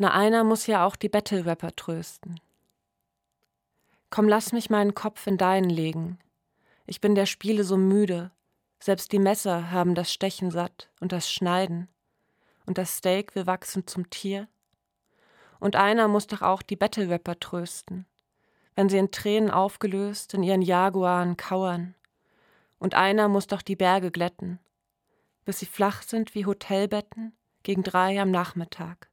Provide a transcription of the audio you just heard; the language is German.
Na, einer muss ja auch die Battle-Rapper trösten. Komm, lass mich meinen Kopf in deinen legen. Ich bin der Spiele so müde. Selbst die Messer haben das Stechen satt und das Schneiden. Und das Steak will wachsen zum Tier. Und einer muss doch auch die Battle-Rapper trösten, wenn sie in Tränen aufgelöst in ihren Jaguaren kauern. Und einer muss doch die Berge glätten, bis sie flach sind wie Hotelbetten gegen drei am Nachmittag.